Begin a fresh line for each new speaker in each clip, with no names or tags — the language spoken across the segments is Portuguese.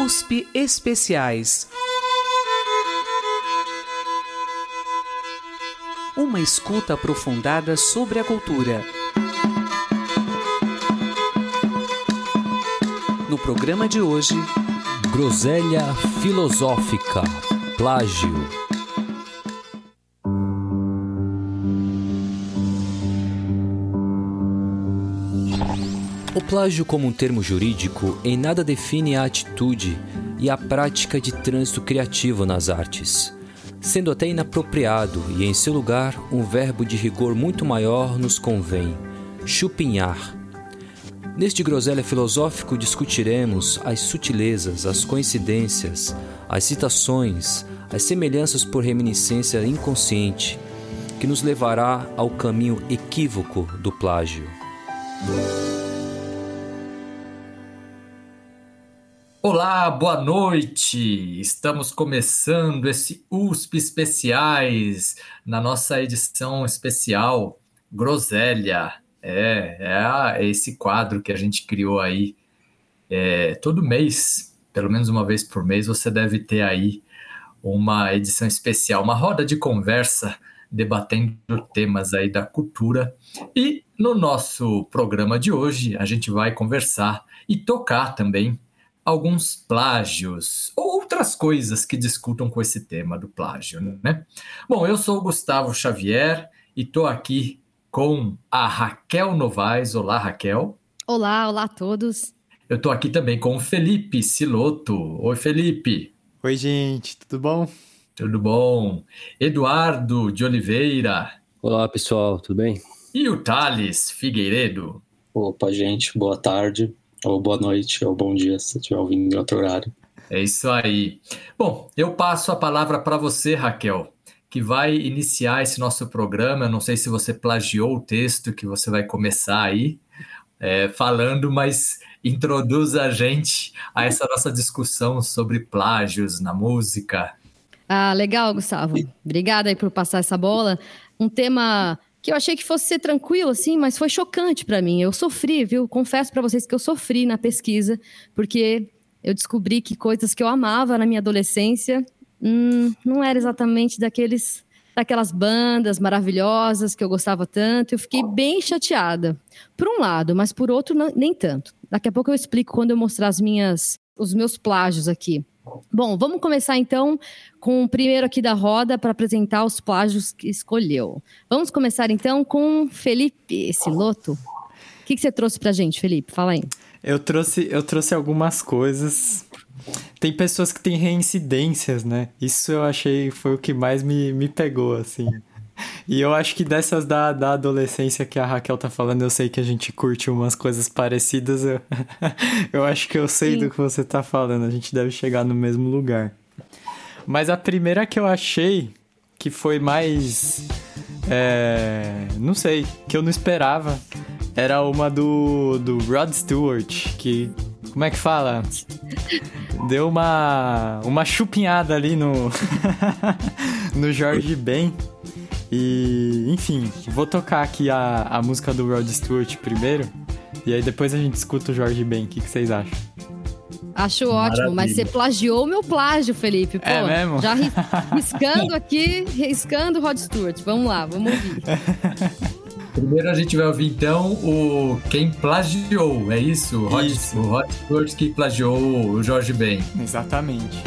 USP Especiais. Uma escuta aprofundada sobre a cultura. No programa de hoje,
Groselha Filosófica Plágio. Plágio, como um termo jurídico, em nada define a atitude e a prática de trânsito criativo nas artes, sendo até inapropriado e, em seu lugar, um verbo de rigor muito maior nos convém: chupinhar. Neste groselha filosófico discutiremos as sutilezas, as coincidências, as citações, as semelhanças por reminiscência inconsciente, que nos levará ao caminho equívoco do plágio.
Olá, boa noite! Estamos começando esse USP Especiais na nossa edição especial Groselha. É, é, esse quadro que a gente criou aí é, todo mês, pelo menos uma vez por mês, você deve ter aí uma edição especial, uma roda de conversa debatendo temas aí da cultura. E no nosso programa de hoje, a gente vai conversar e tocar também alguns plágios ou outras coisas que discutam com esse tema do plágio, né? Bom, eu sou o Gustavo Xavier e estou aqui com a Raquel Novaes. Olá, Raquel.
Olá, olá a todos.
Eu estou aqui também com o Felipe Siloto. Oi, Felipe.
Oi, gente, tudo bom?
Tudo bom. Eduardo de Oliveira.
Olá, pessoal, tudo bem?
E o Thales Figueiredo.
Opa, gente, boa tarde ou boa noite, ou bom dia, se estiver ouvindo em outro horário.
É isso aí. Bom, eu passo a palavra para você, Raquel, que vai iniciar esse nosso programa. Eu não sei se você plagiou o texto que você vai começar aí é, falando, mas introduz a gente a essa nossa discussão sobre plágios na música.
Ah, legal, Gustavo. Obrigada aí por passar essa bola. Um tema que eu achei que fosse ser tranquilo, assim, mas foi chocante para mim. Eu sofri, viu? Confesso para vocês que eu sofri na pesquisa, porque eu descobri que coisas que eu amava na minha adolescência hum, não era exatamente daqueles daquelas bandas maravilhosas que eu gostava tanto. Eu fiquei bem chateada, por um lado, mas por outro não, nem tanto. Daqui a pouco eu explico quando eu mostrar as minhas os meus plágios aqui. Bom, vamos começar então com o primeiro aqui da roda para apresentar os plágios que escolheu. Vamos começar então com Felipe Siloto. O que, que você trouxe para a gente, Felipe? Fala aí.
Eu trouxe, eu trouxe algumas coisas. Tem pessoas que têm reincidências, né? Isso eu achei foi o que mais me, me pegou, assim. E eu acho que dessas da, da adolescência que a Raquel tá falando, eu sei que a gente curte umas coisas parecidas. Eu, eu acho que eu sei Sim. do que você tá falando. A gente deve chegar no mesmo lugar. Mas a primeira que eu achei que foi mais. É, não sei, que eu não esperava. Era uma do, do Rod Stewart, que. Como é que fala? Deu uma. Uma chupinhada ali no. no Jorge Ben. E, enfim, vou tocar aqui a, a música do Rod Stewart primeiro. E aí depois a gente escuta o Jorge Ben. O que, que vocês acham?
Acho Maravilha. ótimo, mas você plagiou o meu plágio, Felipe. Pô,
é mesmo?
Já riscando aqui, riscando Rod Stewart. Vamos lá, vamos ouvir.
Primeiro a gente vai ouvir então o quem plagiou, é isso? Rod, isso. O Rod Stewart que plagiou o Jorge Ben.
Exatamente.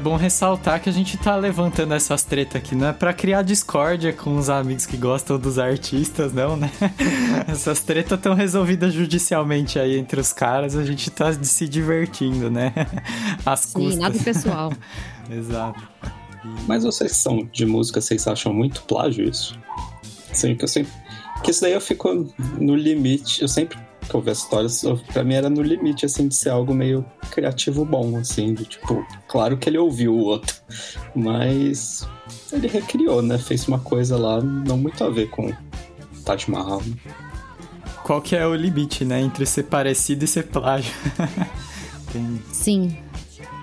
Bom ressaltar que a gente tá levantando essas tretas aqui, não é pra criar discórdia com os amigos que gostam dos artistas, não, né? Essas tretas estão resolvidas judicialmente aí entre os caras, a gente tá se divertindo, né? As
Sim,
custas.
nada pessoal.
Exato.
Mas vocês são de música, vocês acham muito plágio isso? Sim, que eu sempre. Que isso daí eu fico no limite. Eu sempre que eu vi as histórias, pra mim era no limite, assim, de ser algo meio criativo bom, assim, do tipo, claro que ele ouviu o outro, mas ele recriou, né? Fez uma coisa lá não muito a ver com Taj Mahal.
Qual que é o limite, né? Entre ser parecido e ser plágio. Tem-
Sim.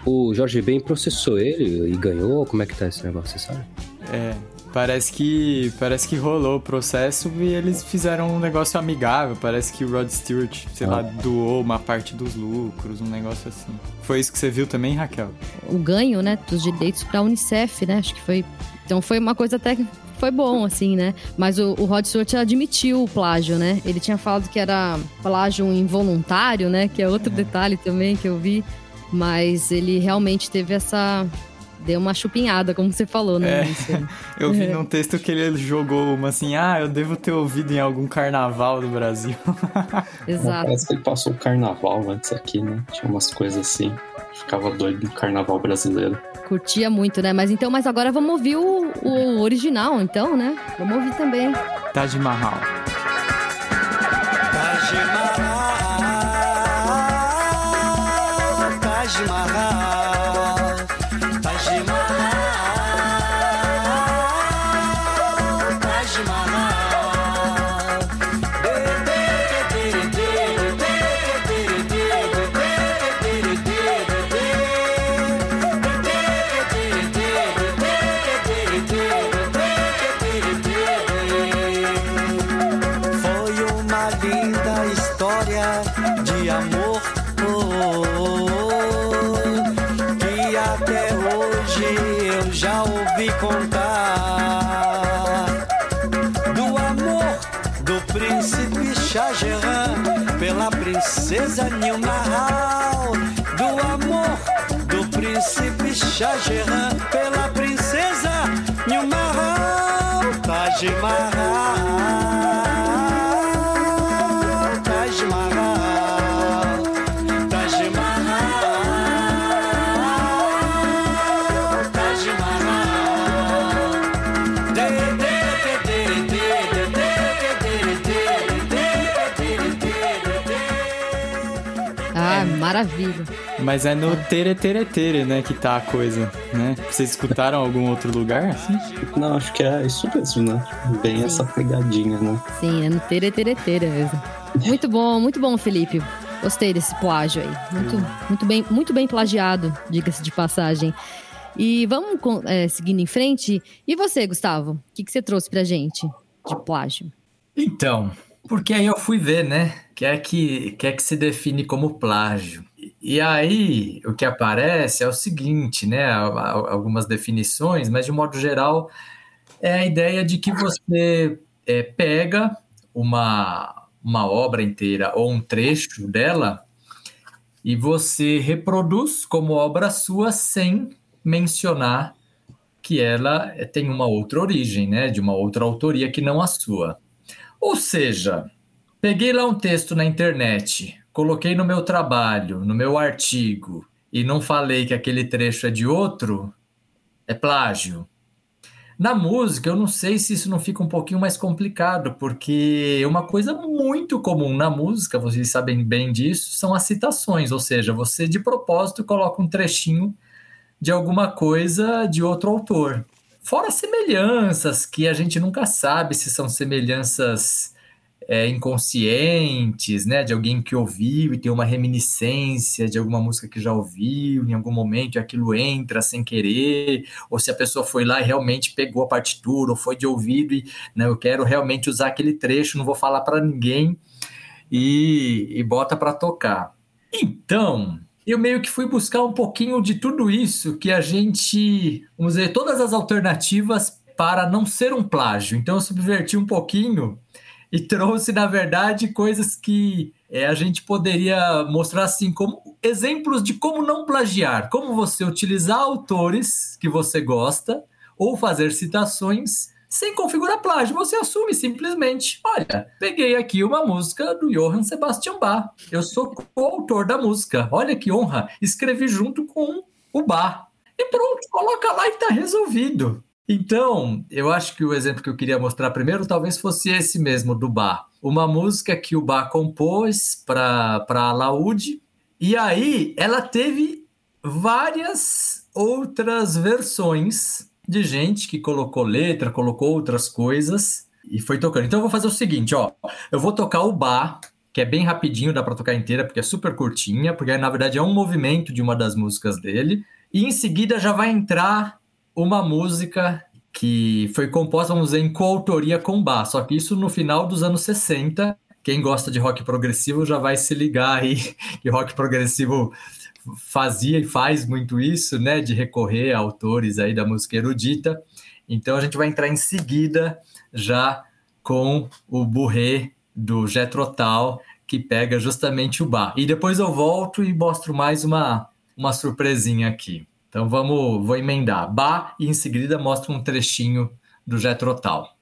O Jorge Ben processou ele e ganhou? Como é que tá esse negócio, você sabe?
É, parece que parece que rolou o processo e eles fizeram um negócio amigável. Parece que o Rod Stewart, sei lá, doou uma parte dos lucros, um negócio assim. Foi isso que você viu também, Raquel?
O ganho, né, dos direitos pra Unicef, né? Acho que foi. Então foi uma coisa até que foi bom, assim, né? Mas o, o Rod Stewart admitiu o plágio, né? Ele tinha falado que era plágio involuntário, né? Que é outro detalhe também que eu vi. Mas ele realmente teve essa. Deu uma chupinhada, como você falou, né?
É. Eu vi
É.
num texto que ele jogou uma assim, ah, eu devo ter ouvido em algum carnaval do Brasil.
Exato.
Parece que ele passou o carnaval antes aqui, né? Tinha umas coisas assim. Ficava doido no carnaval brasileiro.
Curtia muito, né? Mas então, mas agora vamos ouvir o, o original, então, né? Vamos ouvir também.
Taj Mahal.
Taj Mahal, Taj Mahal, já ouvi contar do amor do príncipe Shah Jahan pela princesa Nilmahal do amor do príncipe Shah Jahan pela princesa Nilmahal Taj Mahal
maravilha.
Mas é no Tere Tere Tere, né, que tá a coisa, né? Vocês escutaram algum outro lugar? assim?
Não, acho que é isso mesmo, né? Bem essa pegadinha, né?
Sim, é no tere tere tere mesmo. Muito bom, muito bom, Felipe. Gostei desse plágio aí. Muito, muito bem, muito bem plagiado, diga-se de passagem. E vamos é, seguindo em frente. E você, Gustavo? O que, que você trouxe pra gente de plágio?
Então, porque aí eu fui ver, né? Que é que, que é que se define como plágio. E aí, o que aparece é o seguinte, né? Algumas definições, mas de modo geral, é a ideia de que você é, pega uma, uma obra inteira ou um trecho dela e você reproduz como obra sua sem mencionar que ela tem uma outra origem, né? De uma outra autoria que não a sua. Ou seja, peguei lá um texto na internet, coloquei no meu trabalho, no meu artigo, e não falei que aquele trecho é de outro, é plágio. Na música, eu não sei se isso não fica um pouquinho mais complicado, porque uma coisa muito comum na música, vocês sabem bem disso, são as citações, ou seja, você de propósito coloca um trechinho de alguma coisa de outro autor. Fora semelhanças, que a gente nunca sabe se são semelhanças é, inconscientes, né? De alguém que ouviu e tem uma reminiscência de alguma música que já ouviu em algum momento e aquilo entra sem querer, ou se a pessoa foi lá e realmente pegou a partitura, ou foi de ouvido e não, eu quero realmente usar aquele trecho, não vou falar para ninguém e, e bota para tocar. Então, eu meio que fui buscar um pouquinho de tudo isso que a gente, vamos dizer, todas as alternativas para não ser um plágio. Então eu subverti um pouquinho e trouxe, na verdade, coisas que é, a gente poderia mostrar assim como exemplos de como não plagiar, como você utilizar autores que você gosta ou fazer citações sem configurar plágio. Você assume simplesmente: olha, peguei aqui uma música do Johann Sebastian Bach. Eu sou coautor da música. Olha que honra. Escrevi junto com o Bach. E pronto, coloca lá e está resolvido. Então, eu acho que o exemplo que eu queria mostrar primeiro talvez fosse esse mesmo do Bach. Uma música que o Bach compôs para a Laude. E aí ela teve várias outras versões de gente que colocou letra, colocou outras coisas e foi tocando. Então eu vou fazer o seguinte, ó, eu vou tocar o bar, que é bem rapidinho, dá para tocar inteira porque é super curtinha, porque na verdade é um movimento de uma das músicas dele, e em seguida já vai entrar uma música que foi composta, vamos dizer, em coautoria com Bach, só que isso no final dos anos 60. Quem gosta de rock progressivo já vai se ligar aí que rock progressivo fazia e faz muito isso, né, de recorrer a autores aí da música erudita. Então a gente vai entrar em seguida já com o Burré do Jetrotal, que pega justamente o bar. E depois eu volto e mostro mais uma, uma surpresinha aqui. Então vamos, vou emendar. Bar e em seguida mostro um trechinho do Jetrotal.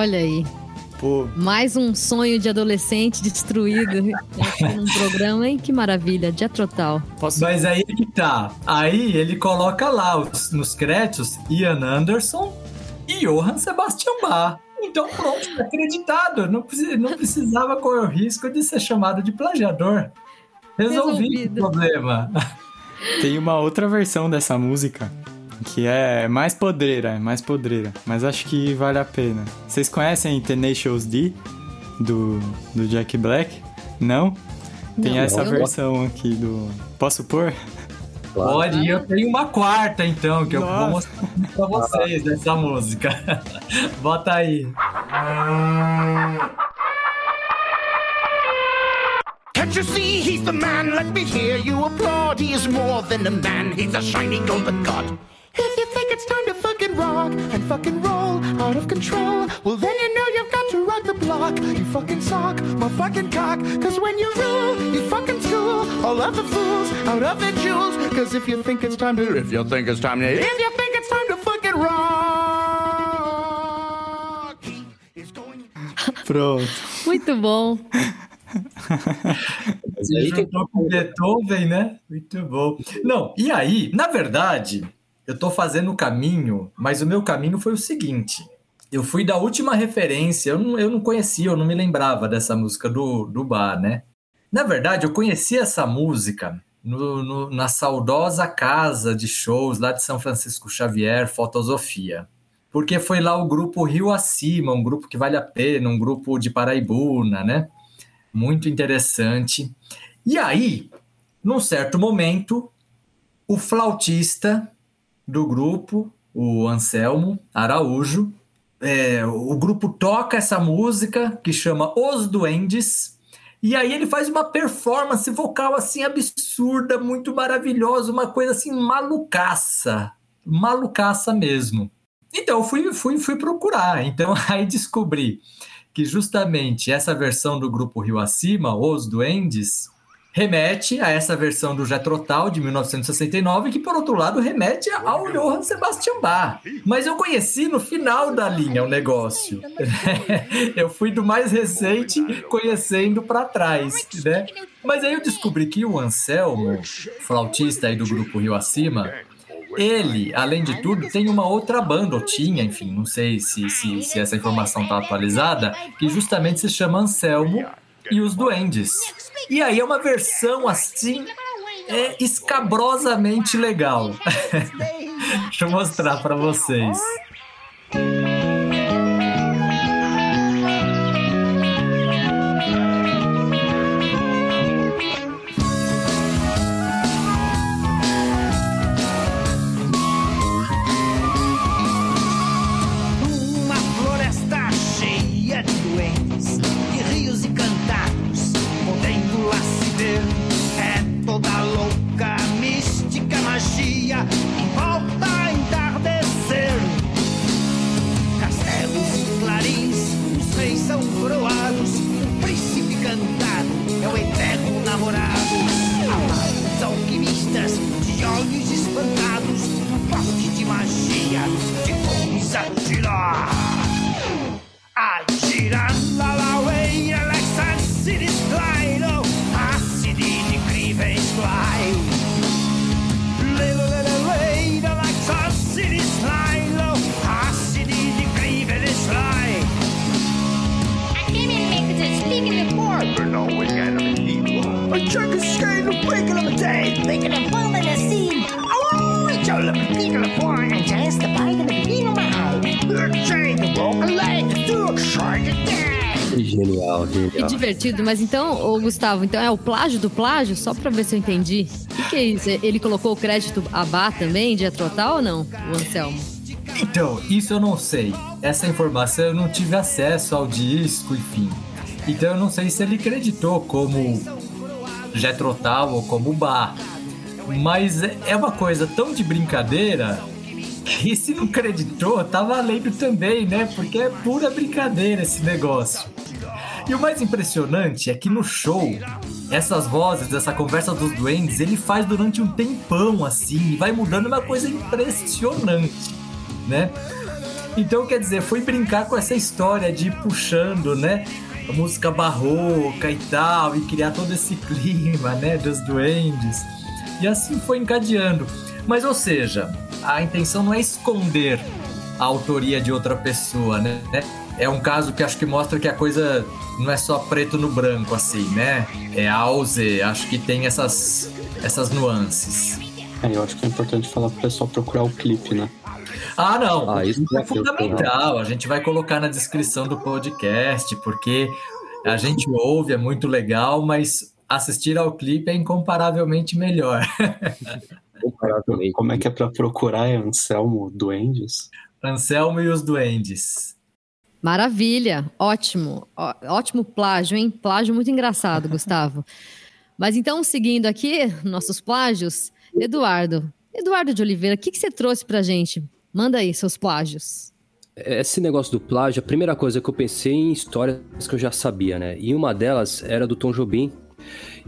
Olha aí. Pô. Mais um sonho de adolescente destruído num programa, hein? Que maravilha, Jetrotal.
Posso... Mas aí que tá. Aí ele coloca lá os, nos créditos Ian Anderson e Johann Sebastian Bach. Então pronto, tá acreditado. Não, não precisava correr o risco de ser chamado de plagiador. Resolvi o problema.
Tem uma outra versão dessa música que é mais podreira, mais podreira, mas acho que vale a pena. Vocês conhecem Tenacious D do, do Jack Black? Não? Tem não, essa não. versão aqui do. Posso pôr?
Claro. Pode, eu tenho uma quarta então, que Nossa. eu vou mostrar pra vocês dessa música. Bota aí. Can't you see he's the man? Let me hear you applaud. He is more than a man, he's a shiny golden god. Rock and fucking roll out of control, well then you know you've got to rock the block. You fucking sock my fucking cock. Cause when you rule, you fucking school all of the fools out of their jewels. Cause if you think it's time to, if you think it's time to, if you think it's time to fucking rock.
Pronto.
Muito bom.
Você
aí que-
com Beethoven, né? Muito bom. Não, e aí, na verdade, eu tô fazendo o caminho, mas o meu caminho foi o seguinte. Eu fui da última referência, eu não, eu não conhecia, eu não me lembrava dessa música do, do bar, né? Na verdade, eu conheci essa música no- no- na saudosa casa de shows lá de São Francisco Xavier, Fotosofia. Porque foi lá o grupo Rio Acima, um grupo que vale a pena, um grupo de Paraibuna, né? Muito interessante. E aí, num certo momento, o flautista do grupo, o Anselmo Araújo, é, o grupo toca essa música que chama Os Duendes, e aí ele faz uma performance vocal assim absurda, muito maravilhosa, uma coisa assim malucaça, malucaça mesmo. Então eu fui, fui, fui procurar, então aí descobri que justamente essa versão do grupo Rio Acima, Os Duendes, remete a essa versão do Jetrotal de 1969, que por outro lado remete ao Johann Sebastian Bach. Mas eu conheci no final da linha o negócio. eu fui do mais recente conhecendo para trás, né? Mas aí eu descobri que o Anselmo, flautista aí do grupo Rio Acima, ele, além de tudo, tem uma outra banda, ou tinha, enfim, não sei se, se, se essa informação está atualizada, que justamente se chama Anselmo e os Duendes. E aí é uma versão assim, é escabrosamente legal. Deixa eu mostrar para vocês.
Dead.
Genial,
Que
genial.
divertido. Mas então, ô Gustavo, então é o plágio do plágio? Só pra ver se eu entendi. O que, que é isso? Ele colocou o crédito a Bá também, de Atrotal ou não? O Anselmo.
Então, isso eu não sei. Essa informação eu não tive acesso ao disco, enfim. Então eu não sei se ele acreditou como Jetrotal ou como Bar. Mas é é uma coisa tão de brincadeira que se não acreditou, tá valendo também, né? Porque é pura brincadeira esse negócio. E o mais impressionante é que no show, essas vozes, essa conversa dos duendes, ele faz durante um tempão assim, e vai mudando uma coisa impressionante, né? Então, quer dizer, foi brincar com essa história de ir puxando, né? A música barroca e tal, e criar todo esse clima, né? Dos duendes. E assim foi encadeando. Mas, ou seja, a intenção não é esconder a autoria de outra pessoa, né? É um caso que acho que mostra que a coisa não é só preto no branco, assim, né? É A ou Z. Acho que tem essas, essas nuances.
É, eu acho que é importante falar pro pessoal procurar o clipe, né?
Ah, não.
Ah, isso
é
foi
fundamental. A gente vai colocar na descrição do podcast, porque a gente ouve, é muito legal, mas assistir ao clipe é incomparavelmente melhor.
Comparavelmente.
Como é que é pra procurar é Anselmo Duendes?
Anselmo e os Duendes.
Maravilha, ótimo, Ó- ótimo plágio, hein? Plágio muito engraçado, Gustavo. Mas então, seguindo aqui, nossos plágios, Eduardo. Eduardo de Oliveira, o que, que você trouxe pra gente? Manda aí seus plágios.
Esse negócio do plágio, a primeira coisa que eu pensei em histórias que eu já sabia, né? E uma delas era do Tom Jobim,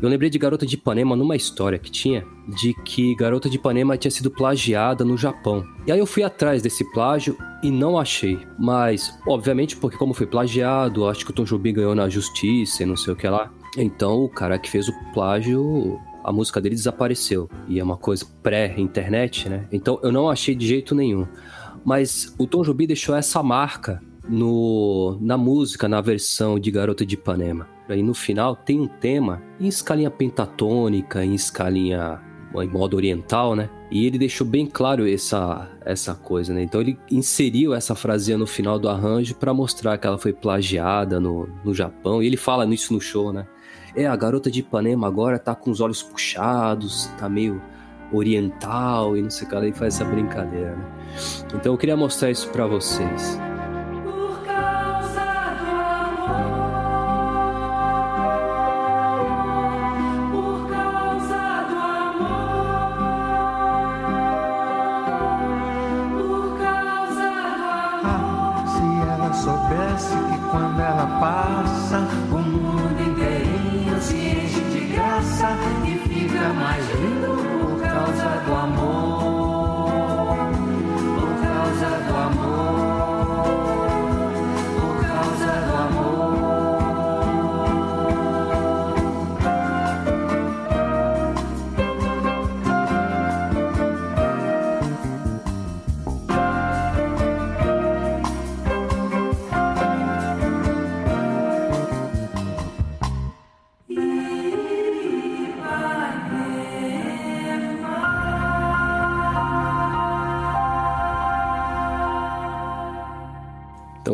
Eu lembrei de Garota de Ipanema numa história que tinha de que Garota de Ipanema tinha sido plagiada no Japão. E aí eu fui atrás desse plágio e não achei. Mas, obviamente, porque como foi plagiado, acho que o Tom Jobim ganhou na justiça e não sei o que lá. Então o cara que fez o plágio a música dele desapareceu. E é uma coisa pré-internet, né? Então eu não achei de jeito nenhum. Mas o Tom Jobim deixou essa marca no, na música, na versão de Garota de Ipanema. Aí no final tem um tema em escalinha pentatônica, em escalinha em modo oriental, né? E ele deixou bem claro essa, essa coisa, né? Então ele inseriu essa frasinha no final do arranjo para mostrar que ela foi plagiada no, no Japão. E ele fala nisso no show, né? É, a garota de Ipanema agora tá com os olhos puxados, tá meio oriental e não sei o que, ela faz essa brincadeira, né? Então eu queria mostrar isso para vocês.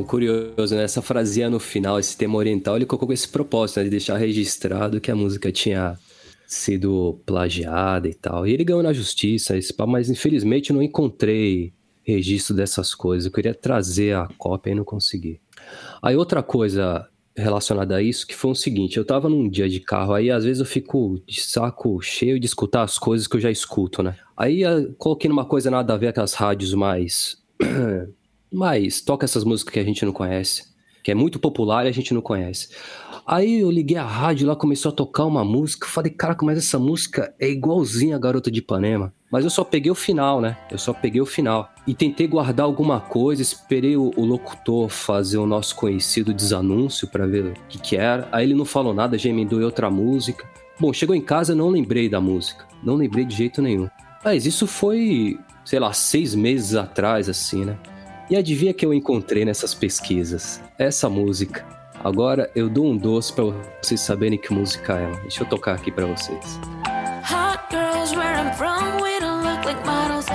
Curioso, né? Essa frasinha no final, esse tema oriental, ele colocou com esse propósito, né? De deixar registrado que a música tinha sido plagiada e tal. E ele ganhou na justiça, esse mas infelizmente não encontrei registro dessas coisas. Eu queria trazer a cópia e não consegui. Aí outra coisa relacionada a isso, que foi o seguinte, eu tava num dia de carro, aí às vezes eu fico de saco cheio de escutar as coisas que eu já escuto, né? Aí coloquei numa coisa nada a ver, aquelas rádios mais mas toca essas músicas que a gente não conhece, que é muito popular e a gente não conhece. Aí eu liguei a rádio lá, começou a tocar uma música, falei, caraca, mas essa música é igualzinha a Garota de Ipanema. Mas eu só peguei o final, né? Eu só peguei o final. E tentei guardar alguma coisa, esperei o, o locutor fazer o nosso conhecido desanúncio para ver o que que era. Aí ele não falou nada, já emendou em outra música. Bom, chegou em casa, não lembrei da música. Não lembrei de jeito nenhum. Mas isso foi, sei lá, seis meses atrás, assim, né? E adivinha que eu encontrei nessas pesquisas? Essa música. Agora eu dou um doce pra vocês saberem que música é. Deixa eu tocar aqui pra vocês.
Hot girls where I'm from, we don't look like models.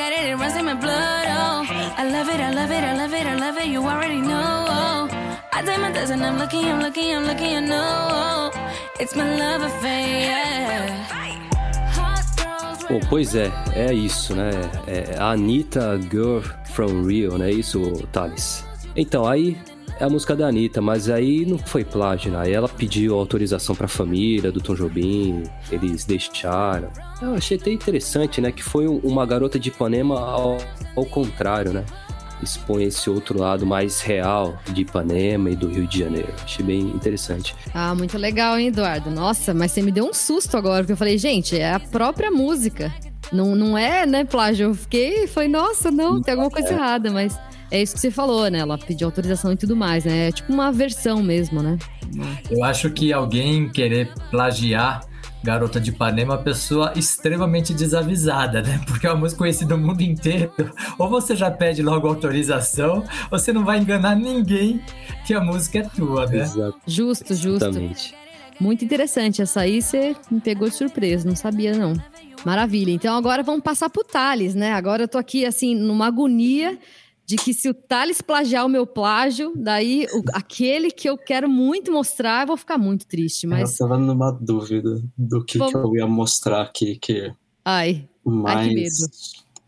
Got it, it. Runs in my blood. Oh, I love it, I love it, I love it, I love it. You already know. Oh, I best and I'm looking, I'm looking, I'm looking. I know it's my love affair. yeah.
Bom, pois é, é isso, né? É a Anitta Girl from Rio, não é isso, Thales? Então, aí é a música da Anitta, mas aí não foi plágio, né? Aí ela pediu autorização pra família do Tom Jobim, eles deixaram. Eu achei até interessante, né? Que foi um- uma garota de Ipanema ao, ao contrário, né? Expõe esse outro lado mais real de Ipanema e do Rio de Janeiro. Achei bem interessante.
Ah, muito legal, hein, Eduardo? Nossa, mas você me deu um susto agora, porque eu falei, gente, é a própria música. Não, não é, né, plágio? Eu fiquei, falei, nossa, não, tem alguma coisa errada, mas é isso que você falou, né? Ela pediu autorização e tudo mais, né? É tipo uma versão mesmo, né?
Eu acho que alguém querer plagiar Garota de Ipanema é uma pessoa extremamente desavisada, né? Porque é uma música conhecida no mundo inteiro. Ou você já pede logo autorização, ou você não vai enganar ninguém que a música é tua, né?
Exato.
Justo, justo.
Exatamente.
Muito interessante. Essa aí você me pegou de surpresa, não sabia, não. Maravilha. Então agora vamos passar pro Thales, né? Agora eu tô aqui, assim, numa agonia de que se o Thales plagiar o meu plágio, daí o- aquele que eu quero muito mostrar, eu vou ficar muito triste. Mas,
Eu tava numa dúvida do que,
Vamos-
que eu ia mostrar aqui, que
ai,
mais...
Ai, que medo.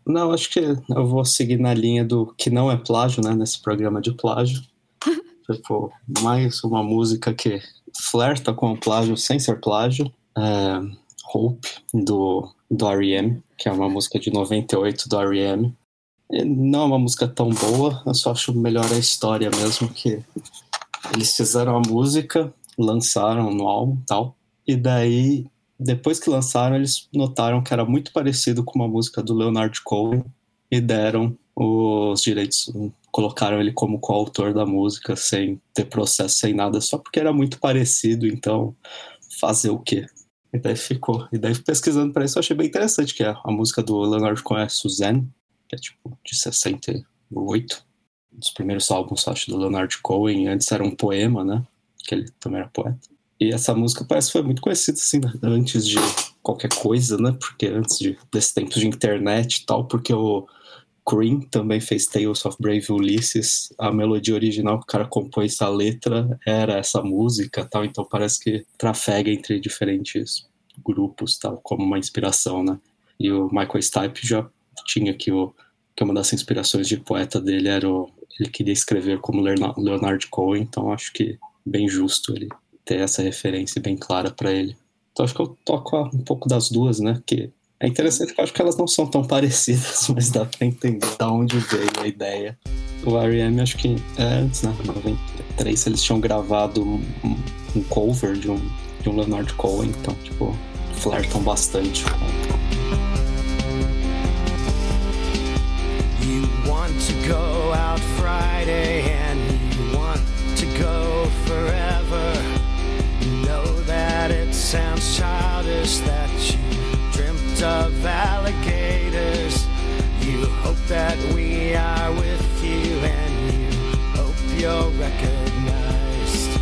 Não, acho que eu vou seguir na linha do que não é plágio, né? Nesse programa de plágio. tipo, mais uma música que flerta com o plágio sem ser plágio. É Hope, do, do R.E.M., que é uma música de 98 do R.E.M. E Não é uma música tão boa, eu só acho melhor a história mesmo, que eles fizeram a música, lançaram no álbum e tal, e daí, depois que lançaram, eles notaram que era muito parecido com uma música do Leonard Cohen e deram os direitos, colocaram ele como coautor da música, sem ter processo, sem nada, só porque era muito parecido, então fazer o quê? E daí ficou. E daí pesquisando para isso eu achei bem interessante, que é a música do Leonard Cohen é Suzanne, que é tipo de 68, um dos primeiros álbuns, acho, do Leonard Cohen, antes era um poema, né? Que ele também era poeta. E essa música parece que foi muito conhecida, assim, antes de qualquer coisa, né? Porque antes de, desse tempo de internet e tal, porque o Cream também fez Tales of Brave Ulysses, a melodia original que o cara compôs a letra era essa música tal, então parece que trafega entre diferentes grupos, tal, como uma inspiração, né? E o Michael Stipe já tinha aqui o que uma das inspirações de poeta dele era o ele queria escrever como Leonard Cohen, então acho que bem justo ele ter essa referência bem clara para ele. Então acho que eu toco um pouco das duas, né? Que é interessante que eu acho que elas não são tão parecidas, mas dá pra entender da onde veio a ideia. O R.E.M. acho que é antes, né? 93, eles tinham gravado um, um cover de um, de um Leonard Cohen, então, tipo, flertam bastante com
want to go out Friday and you want to go forever. You know that it sounds childish that you dreamt of alligators. You hope that we are with you and you hope you're recognized.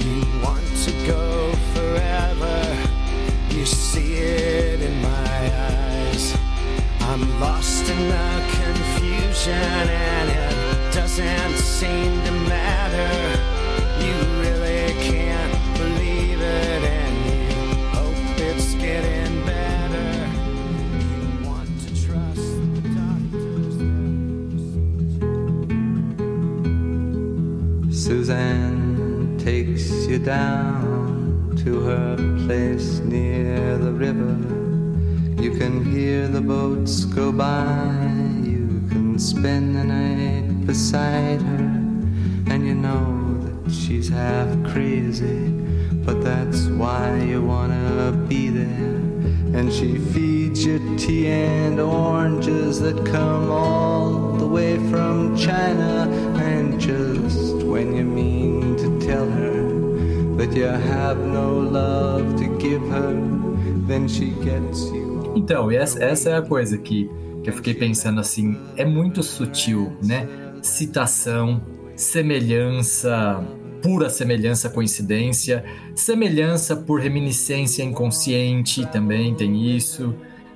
You want to go forever. You see it in my eyes. I'm lost in the confusion and it doesn't seem to matter. You really can't believe it and you hope it's getting better. You want to trust the doctors.
Suzanne takes you down to her place near the river. You can hear the boats go by. Spend the night beside her. And you know that she's half crazy. But that's why you wanna be there. And she feeds you tea and oranges that come all the way from China. And just when you mean to tell her that you have no love to give her, then she gets you.
Então, essa, é a coisa que eu fiquei pensando assim, é muito sutil, né? Citação, semelhança, pura semelhança, coincidência, semelhança por reminiscência inconsciente também tem isso.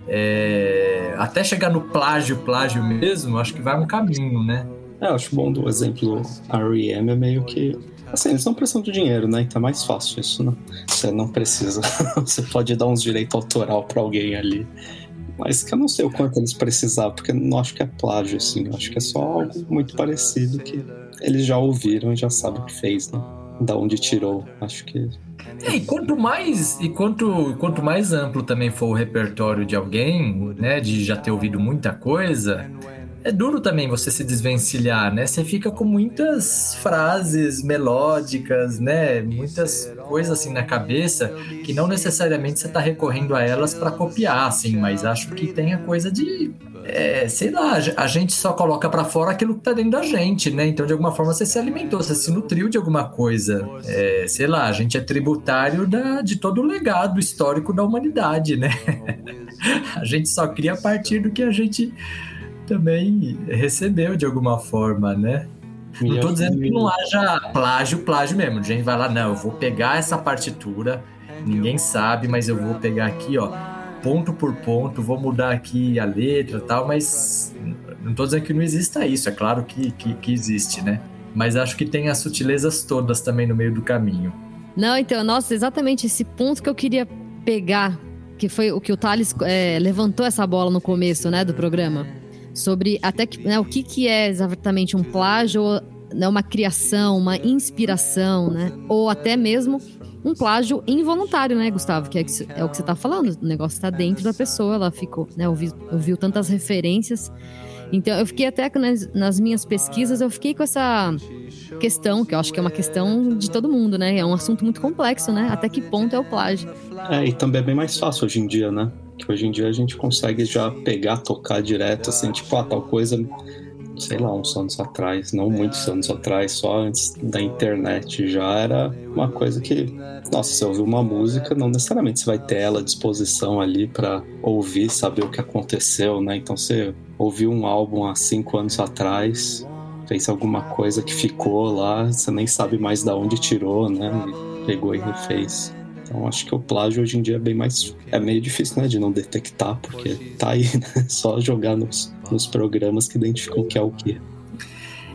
É, até chegar no plágio, plágio mesmo, acho que vai um caminho, né?
É, eu acho bom do exemplo R.E.M. é meio que. Assim, eles não precisam de dinheiro, né? Então é mais fácil isso, né? Você não precisa. Você pode dar uns direitos autoral pra alguém ali. Mas que eu não sei o quanto eles precisavam, porque eu não acho que é plágio, assim. Eu acho que é só algo muito parecido que eles já ouviram e já sabem o que fez, né? Da onde tirou. Acho que.
É, e quanto mais e quanto, quanto mais amplo também for o repertório de alguém, né, de já ter ouvido muita coisa, é duro também você se desvencilhar, né? Você fica com muitas frases melódicas, né? Muitas coisas assim na cabeça que não necessariamente você tá recorrendo a elas para copiar, assim, mas acho que tem a coisa de é, sei lá, a gente só coloca para fora aquilo que tá dentro da gente, né? Então, de alguma forma, você se alimentou, você se nutriu de alguma coisa. É, sei lá, a gente é tributário da, de todo o legado histórico da humanidade, né? a gente só cria a partir do que a gente também recebeu de alguma forma, né? Não tô dizendo que não haja plágio, plágio mesmo. A gente vai lá, não, eu vou pegar essa partitura, ninguém sabe, mas eu vou pegar aqui, ó. ponto por ponto, vou mudar aqui a letra e tal, mas não tô dizendo que não exista isso, é claro que, que, que existe, né? Mas acho que tem as sutilezas todas também no meio do caminho.
Não, então, nossa, exatamente esse ponto que eu queria pegar, que foi o que o Thales é, levantou essa bola no começo, né, do programa. Sobre até que, né, o que, que é exatamente um plágio, né, uma criação, uma inspiração, né? Ou até mesmo um plágio involuntário, né, Gustavo? Que é, é o que você tá falando. O negócio tá dentro da pessoa, ela ficou, né? Ouviu, ouviu tantas referências. Então, eu fiquei até nas, nas minhas pesquisas, eu fiquei com essa questão, que eu acho que é uma questão de todo mundo, né? É um assunto muito complexo, né? Até que ponto é o plágio?
É, e também é bem mais fácil hoje em dia, né? Que hoje em dia a gente consegue já pegar, tocar direto, assim, tipo, ah, tal coisa, sei lá, uns anos atrás, não muitos anos atrás, só antes da internet já era uma coisa que, nossa, você ouviu uma música, não necessariamente você vai ter ela à disposição ali pra ouvir, saber o que aconteceu, né? Então você ouviu um álbum há cinco anos atrás, fez alguma coisa que ficou lá, você nem sabe mais da onde tirou, né? Pegou e refez. Então acho que o plágio hoje em dia é bem mais. É meio difícil, né? De não detectar, porque tá aí, né? Só jogar nos, nos programas que identificam o que é o que.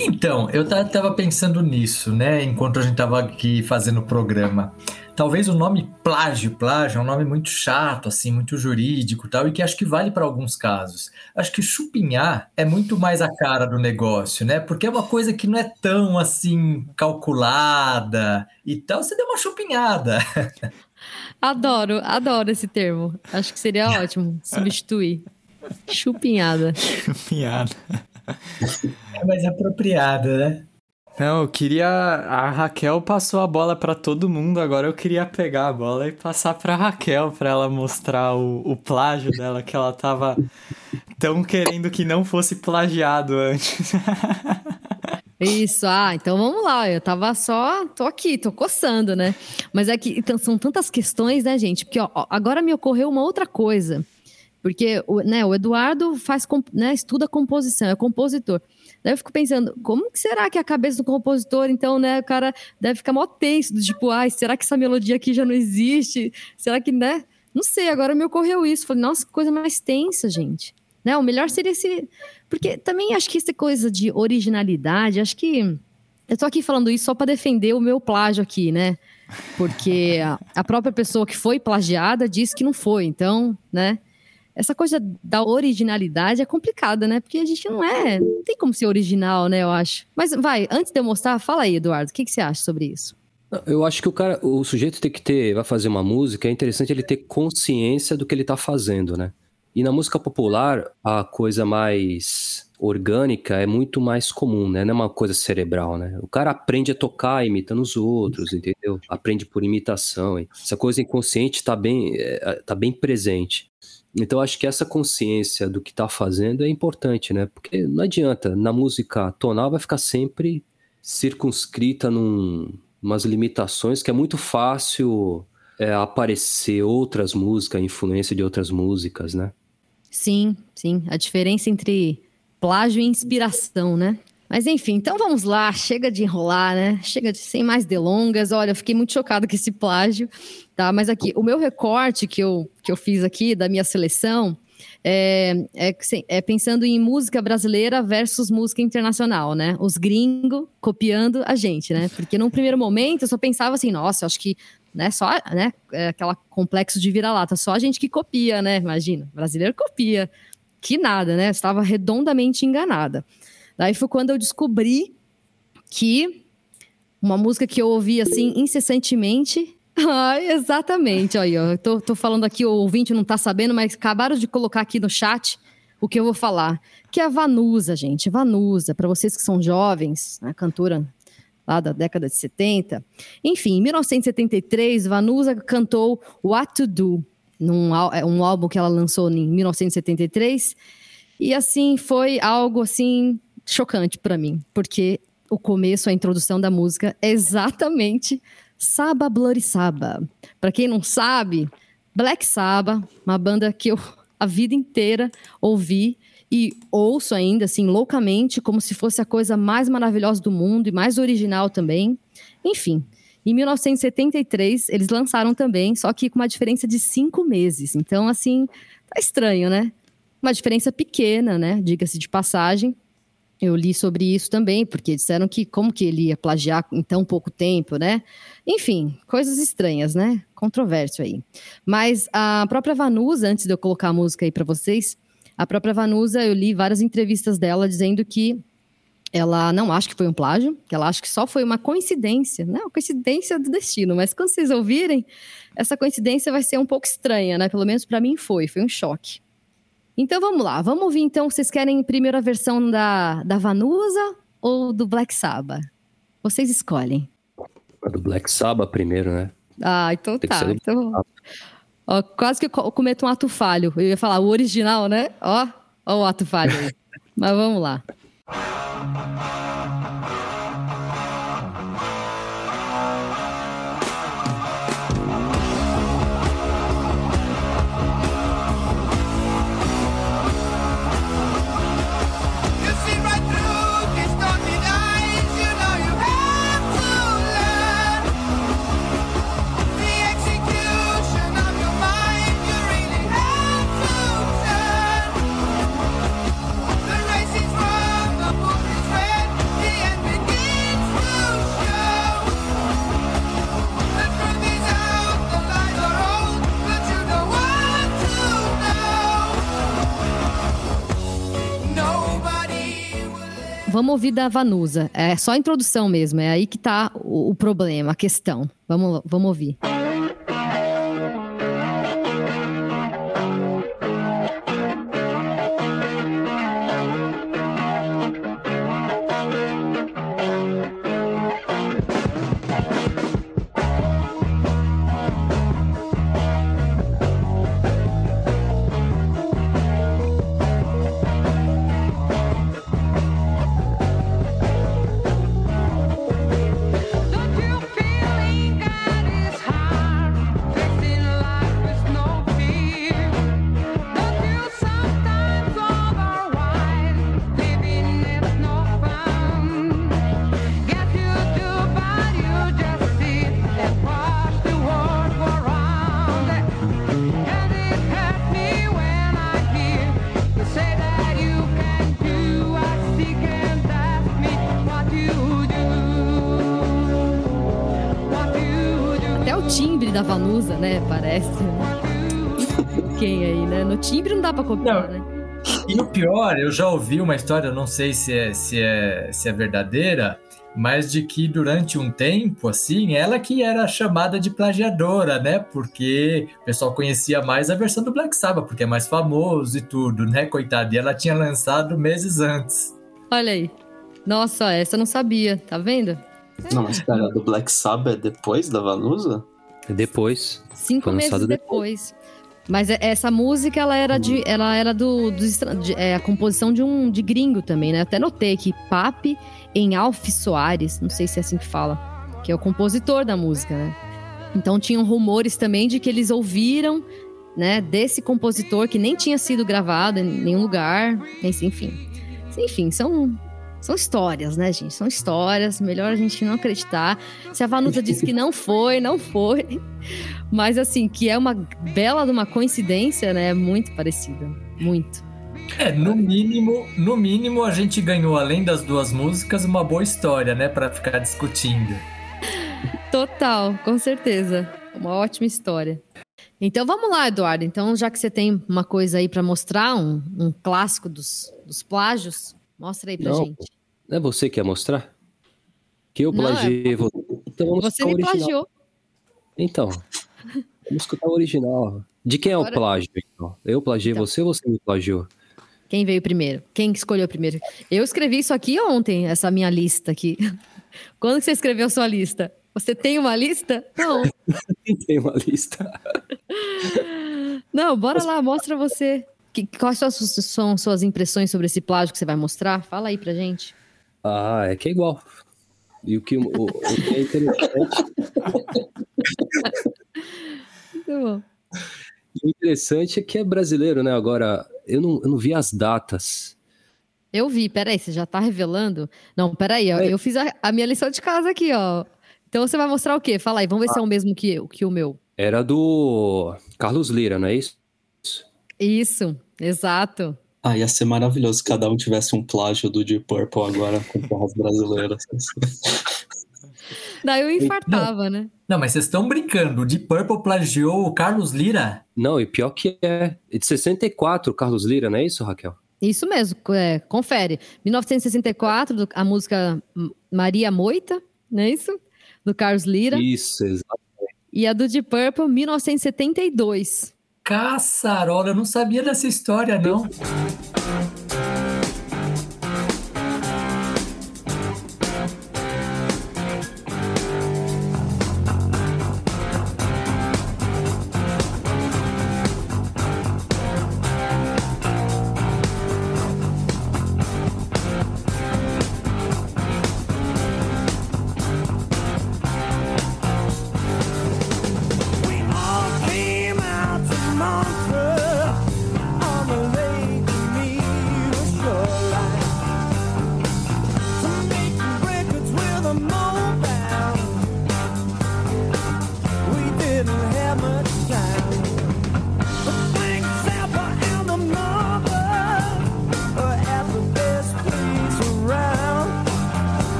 Então, eu ta- tava pensando nisso, né, enquanto a gente tava aqui fazendo o programa. Talvez o nome plágio, plágio, é um nome muito chato, assim, muito jurídico e tal, e que acho que vale para alguns casos. Acho que chupinhar é muito mais a cara do negócio, né? Porque é uma coisa que não é tão, assim, calculada e tal, você deu uma chupinhada.
Adoro, adoro esse termo. Acho que seria ótimo substituir. Chupinhada.
Piada.
É mais apropriada, né?
Não, eu queria. A Raquel passou a bola pra todo mundo, agora eu queria pegar a bola e passar pra Raquel pra ela mostrar o, o plágio dela, que ela tava tão querendo que não fosse plagiado antes.
Isso, ah, então vamos lá. Eu tava só, tô aqui, tô coçando, né? Mas é que então, são tantas questões, né, gente? Porque ó, agora me ocorreu uma outra coisa. Porque o, né, o Eduardo faz, né, estuda composição, é compositor. Daí eu fico pensando, como que será que é a cabeça do compositor, então, né, o cara deve ficar mó tenso, do tipo, ai, será que essa melodia aqui já não existe? Será que, né? Não sei, agora me ocorreu isso. Falei, nossa, que coisa mais tensa, gente. Né, o melhor seria se... Porque também acho que essa coisa de originalidade, acho que... Eu tô aqui falando isso só para defender o meu plágio aqui, né? Porque a própria pessoa que foi plagiada disse que não foi. Então, né? Essa coisa da originalidade é complicada, né? Porque a gente não é. Não tem como ser original, né? Eu acho. Mas vai, antes de eu mostrar, fala aí, Eduardo. O que, que você acha sobre isso?
Eu acho que o cara, o sujeito tem que ter, vai fazer uma música, é interessante ele ter consciência do que ele tá fazendo, né? E na música popular, a coisa mais orgânica é muito mais comum, né? Não é uma coisa cerebral, né? O cara aprende a tocar imitando os outros, entendeu? Aprende por imitação. Essa coisa inconsciente tá bem, é, tá bem presente. Então acho que essa consciência do que tá fazendo é importante, né? Porque não adianta, na música tonal vai ficar sempre circunscrita num, umas limitações que é muito fácil é, aparecer outras músicas, influência de outras músicas, né?
Sim, sim. A diferença entre plágio e inspiração, né? Mas enfim, então vamos lá, chega de enrolar, né? Chega de sem mais delongas. Olha, eu fiquei muito chocado com esse plágio, tá? Mas aqui, o meu recorte que eu, que eu fiz aqui da minha seleção é, é, é pensando em música brasileira versus música internacional, né? Os gringos copiando a gente, né? Porque num primeiro momento eu só pensava assim, nossa, acho que né, só, né, é aquela complexo de vira-lata, só a gente que copia, né? Imagina, brasileiro copia. Que nada, né? Estava redondamente enganada. Daí foi quando eu descobri que uma música que eu ouvi assim incessantemente. Exatamente. Aí, ó, tô, tô falando aqui, o ouvinte não tá sabendo, mas acabaram de colocar aqui no chat o que eu vou falar. Que é a Vanusa, gente. Vanusa, para vocês que são jovens, a cantora lá da década de 70. Enfim, em 1973, Vanusa cantou What to Do, num é um álbum que ela lançou em 1973. E assim, foi algo assim chocante para mim, porque o começo, a introdução da música é exatamente Saba Bloody Saba. Para quem não sabe, Black Sabbath, uma banda que eu a vida inteira ouvi e ouço ainda assim loucamente, como se fosse a coisa mais maravilhosa do mundo e mais original também. Enfim, Em 1973, eles lançaram também, só que com uma diferença de cinco meses. Então, assim, tá estranho, né? Uma diferença pequena, né? Diga-se de passagem. Eu li sobre isso também, porque disseram que como que ele ia plagiar em tão pouco tempo, né? Enfim, coisas estranhas, né? Controverso aí. Mas a própria Vanusa, antes de eu colocar a música aí para vocês, a própria Vanusa, eu li várias entrevistas dela dizendo que ela não acha que foi um plágio, que ela acha que só foi uma coincidência, né? Uma coincidência do destino. Mas quando vocês ouvirem, essa coincidência vai ser um pouco estranha, né? Pelo menos para mim foi, foi um choque. Então vamos lá, vamos ouvir então. Vocês querem primeiro a versão da, da Vanusa ou do Black Sabbath? Vocês escolhem.
A do Black Sabbath primeiro, né?
Ah, então
Tem
tá. Então, ó, quase que eu co- cometo um ato falho. Eu ia falar o original, né? Ó, ó o ato falho aí. Mas vamos lá. Vamos ouvir da Vanusa. É só a introdução mesmo. É aí que tá o, o problema, a questão. Vamos, vamos ouvir.
Don't
pra né?
E o pior, eu já ouvi uma história, eu não sei se é, se é, se é verdadeira, mas de que durante um tempo, assim, ela que era chamada de plagiadora, né? Porque o pessoal conhecia mais a versão do Black Sabbath, porque é mais famoso e tudo, né, coitada? E ela tinha lançado meses antes.
Olha aí. Nossa, essa eu não sabia, tá vendo?
Não, mas pera, do Black Sabbath é depois da Vanusa?
Depois.
Cinco
Foi
meses
lançado
depois. Mas é- essa música, ela era de. Ela era do. estra- de- é, a composição de um de gringo também, né? Até notei aqui, Pape em Alf Soares, não sei se é assim que fala, que é o compositor da música, né? Então tinham rumores também de que eles ouviram, né, desse compositor que nem tinha sido gravado em nenhum lugar, enfim. Enfim, são são histórias, né, gente? São histórias, melhor a gente não acreditar. Se a Vanusa disse que não foi, não foi. Mas assim, que é uma bela de uma coincidência, né? Muito parecida. Muito.
É, no mínimo, no mínimo a gente ganhou, além das duas músicas, uma boa história, né, Pra ficar discutindo.
Total, com certeza. Uma ótima história. Então vamos lá, Eduardo. Então, já que você tem uma coisa aí pra mostrar, um, um clássico dos, dos plágios, mostra aí pra
Não.
gente.
Não é você que ia mostrar? Que eu
Não, é-
plagiei você. Então
Você me
original.
plagiou.
Então, vamos escutar o original. De quem é
Agora-
o plágio, então? Eu plagiei
Então.
você ou você me plagiou?
Quem veio primeiro? Quem que escolheu primeiro? Eu escrevi isso aqui ontem, essa minha lista aqui. Quando você escreveu sua lista? Você tem uma lista? Não.
Tem uma lista.
Não, bora lá, mostra você. Que, quais são, as suas- são suas impressões sobre esse plágio que você vai mostrar? Fala aí pra gente.
Ah, é que é igual. E o que, o, o que é interessante,
Muito bom.
o interessante é que é brasileiro, né? Agora, eu não, eu não vi as datas.
Eu vi, peraí, você já tá revelando? Não, peraí, ó,
É.
eu fiz a, a minha lição de casa aqui, ó. Então você vai mostrar o quê? Fala aí, vamos ver se é o mesmo que, eu, que o meu.
Era do Carlos Lira, não é isso?
Isso, exato.
Ah, ia ser maravilhoso se cada um tivesse um plágio do Deep Purple agora com terras brasileiras.
Daí eu infartava, né?
Não, mas vocês estão brincando. O Deep Purple plagiou o Carlos Lira?
Não, e pior que é. É de 64, Carlos Lira, não é isso, Raquel?
Isso mesmo, é, confere. 1964, do- a música Maria Moita, não é isso? Do Carlos Lira.
Isso, exato.
E a do Deep Purple, 1972.
Caçarola, eu não sabia dessa história, não.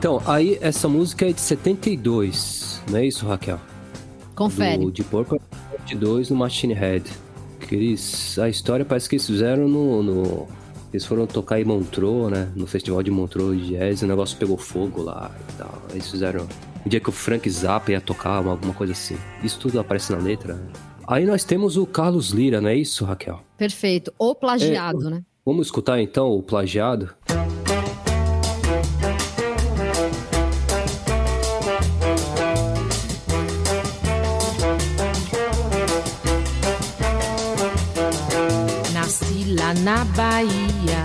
Então, aí essa música é de 72, não é isso, Raquel?
Confere.
Do Deep Purple 72 no Machine Head. Que eles, a história parece que eles fizeram no, no- Eles foram tocar em Montreux, né? No festival de Montreux de Jazz, e o negócio pegou fogo lá e tal. Eles fizeram. O dia que o Frank Zappa ia tocar, uma- alguma coisa assim. Isso tudo aparece na letra. né? Aí nós temos o Carlos Lira, não é isso, Raquel?
Perfeito. Ou plagiado, né?
Vamos escutar então o plagiado?
Na Bahia,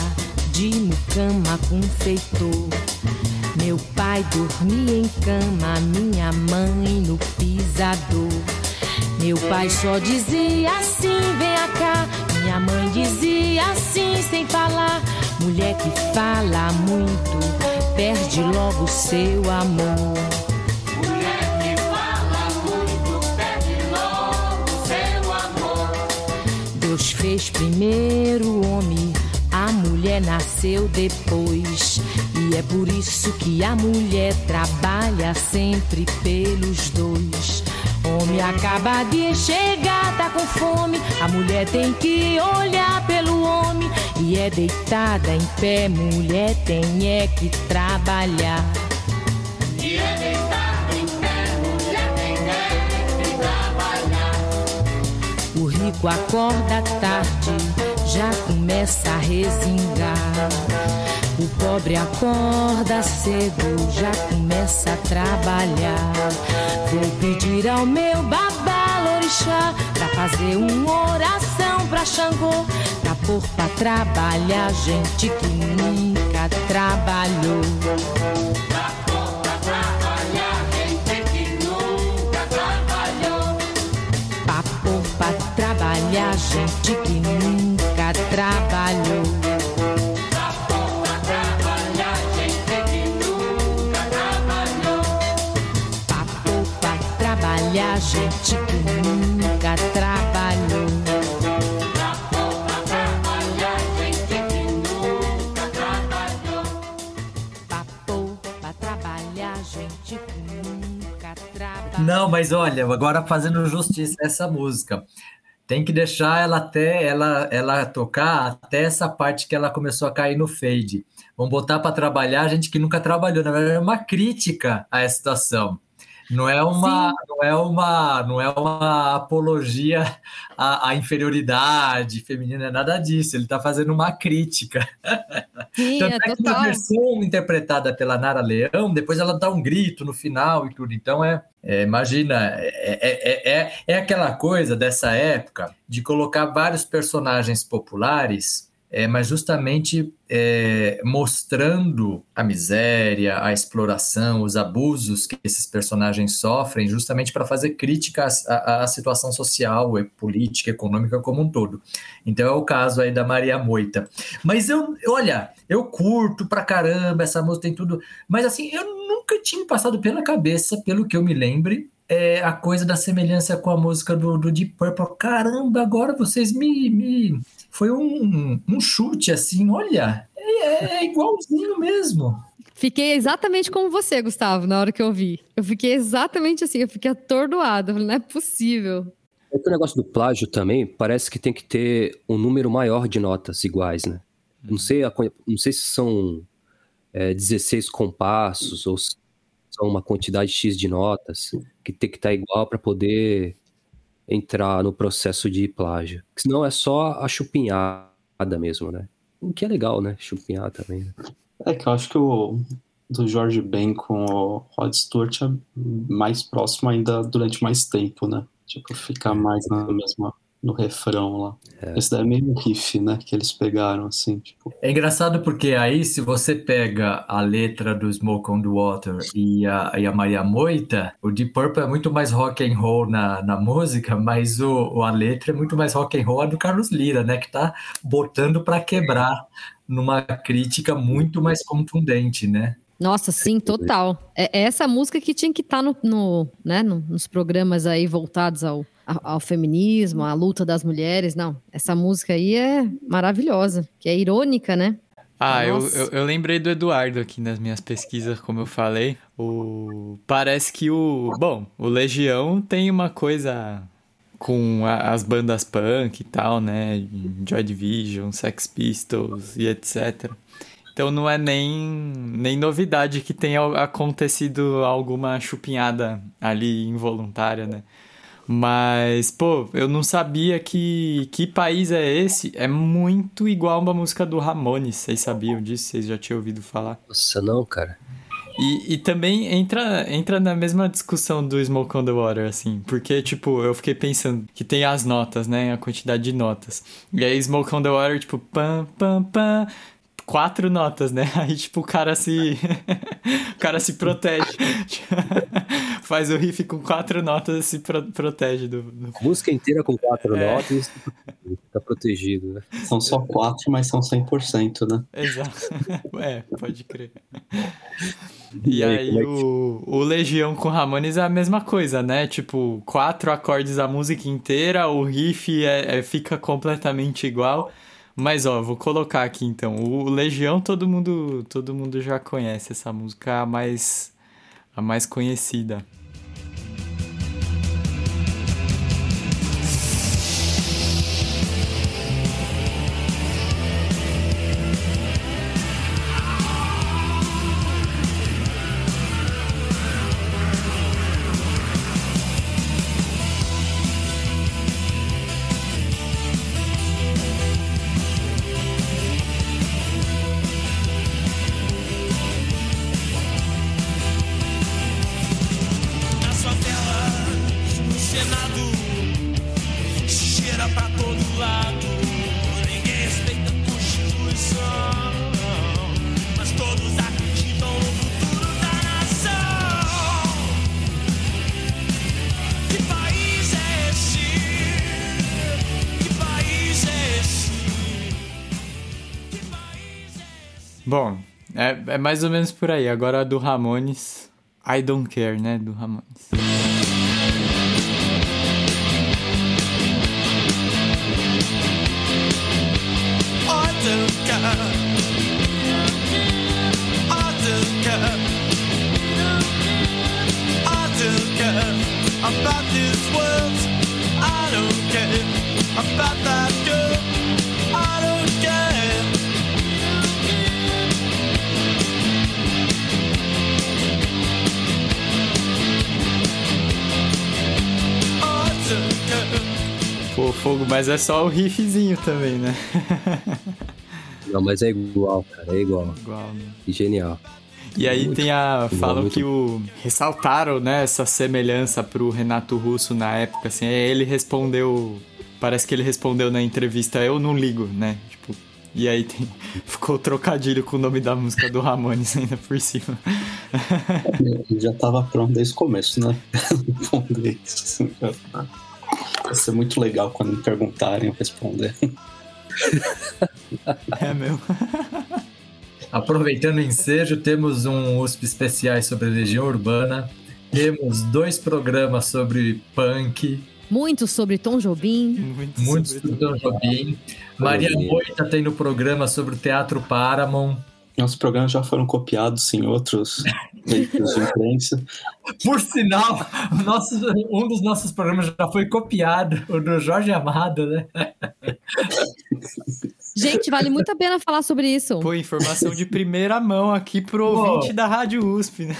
de mucama com feitor. Meu pai dormia em cama, minha mãe no pisador. Meu pai só dizia assim, venha cá. Minha mãe dizia assim, sem falar. Mulher que fala muito, perde logo seu amor. Fez primeiro o homem, a mulher nasceu depois. E é por isso que a mulher trabalha sempre pelos dois. Homem acaba de chegar, tá com fome. A mulher tem que olhar pelo homem. E é deitada em pé, mulher tem é que trabalhar. O rico acorda tarde, já começa a resingar. O pobre acorda cedo, já começa a trabalhar. Vou pedir ao meu babalorixá pra fazer uma oração pra Xangô, pra pôr pra trabalhar gente que nunca trabalhou. Pra gente que nunca trabalhou. Pra pôr pra trabalhar gente que nunca trabalhou. Pra pôr pra trabalhar gente que nunca trabalhou.
Não, mas olha, agora fazendo justiça essa música. Tem que deixar ela até ela, ela tocar até essa parte que ela começou a cair no fade. Vamos botar para trabalhar gente que nunca trabalhou. Na verdade, é uma crítica a essa situação. Não é uma, não é uma, não é uma apologia à, à inferioridade feminina, é nada disso. Ele está fazendo uma crítica.
Sim,
Tanto
é
é que na versão interpretada pela Nara Leão, depois ela dá um grito no final e tudo. Então é, é, imagina, é, é, é, é aquela coisa dessa época de colocar vários personagens populares é, mas justamente é, mostrando a miséria, a exploração, os abusos que esses personagens sofrem, justamente para fazer críticas à, à, situação social, política, econômica como um todo. Então é o caso aí da Maria Moita. Mas eu, olha, eu curto pra caramba essa música, tem tudo, mas assim, eu nunca tinha passado pela cabeça, pelo que eu me lembre, é, a coisa da semelhança com a música do, do Deep Purple. Caramba, agora vocês me. me... Foi um, um chute assim, olha, é, é igualzinho mesmo.
Fiquei exatamente como você, Gustavo, na hora que eu vi. Eu fiquei exatamente assim, eu fiquei atordoado. Não é possível.
O negócio do plágio também parece que tem que ter um número maior de notas iguais, né? Não sei, não sei se são é, 16 compassos ou são uma quantidade X de notas que tem que estar tá igual para poder entrar no processo de plágio. Senão é só a chupinhada mesmo, né? O que é legal, né? Chupinhar também. Né?
É que eu acho que o do George Ben com o Rod Stewart é mais próximo ainda durante mais tempo, né? Tipo, ficar mais na mesma no refrão lá. É. Esse daí é meio riff, né? Que eles pegaram, assim, tipo...
É engraçado porque aí, se você pega a letra do Smoke on the Water e a, e a Maria Moita, o Deep Purple é muito mais rock and roll na, na música, mas o, a letra é muito mais rock and roll a do Carlos Lira, né? Que tá botando para quebrar numa crítica muito mais contundente, né?
Nossa, sim, total. É, é essa música que tinha que estar tá no, no, né, no, nos programas aí voltados ao, ao feminismo, à luta das mulheres. Não, essa música aí é maravilhosa, que é irônica, né?
Ah, eu, eu, eu, lembrei do Eduardo aqui nas minhas pesquisas, como eu falei. O... Parece que o. Bom, o Legião tem uma coisa com a, as bandas punk e tal, né? Joy Division, Sex Pistols e etc. Então não é nem, nem novidade que tenha acontecido alguma chupinhada ali involuntária, né? Mas, pô, eu não sabia que que país é esse. É muito igual uma música do Ramones. Vocês sabiam disso? Vocês já tinham ouvido falar?
Nossa, não, cara.
E, e também entra, entra na mesma discussão do Smoke on the Water, assim. Porque, tipo, eu fiquei pensando que tem as notas, né? A quantidade de notas. E aí, Smoke on the Water, tipo, pam, pam, pam quatro notas, né? Aí, tipo, o cara se. o cara se protege. Faz o riff com quatro notas e se pro protege do, do.
Música inteira com quatro é. notas e tá protegido, né?
São só quatro, mas são 100%, né?
Exato. É, pode crer. E, e aí, é o, o Legião com Ramones é a mesma coisa, né? Tipo, quatro acordes a música inteira, o riff é, é fica completamente igual. Mas ó, vou colocar aqui então. O Legião todo mundo, todo mundo já conhece essa música a mais a mais conhecida. É, mais ou menos por aí. Agora do Ramones, I Don't Care, né? Do Ramones. about this world. I don't care fogo, mas é só o riffzinho também, né?
Não, mas é igual, cara, é igual. Igual, né? Genial.
E aí muito, tem a. Falam muito... que o. Ressaltaram, né, essa semelhança pro Renato Russo na época, assim. Ele respondeu. Parece que ele respondeu na entrevista, eu não ligo, né? Tipo, E aí tem, ficou trocadilho com o nome da música do Ramones ainda por cima.
Eu já tava pronto desde o começo, né? Responder isso. Vai ser muito legal quando me perguntarem eu responder.
É mesmo.
Aproveitando o ensejo, temos um USP especiais sobre Legião Urbana, temos dois programas sobre punk,
Muito sobre Tom Jobim.
Muito,
muitos
sobre
sobre Tom Jobim. Maria Moita tem no programa sobre o Teatro Paramount.
Nossos programas já foram copiados em outros veículos de imprensa.
Por sinal, nosso- um dos nossos programas já foi copiado, o do Jorge Amado, né?
Gente, vale muito a pena falar sobre isso.
Pô, informação de primeira mão aqui pro
Pô.
ouvinte da Rádio USP, né?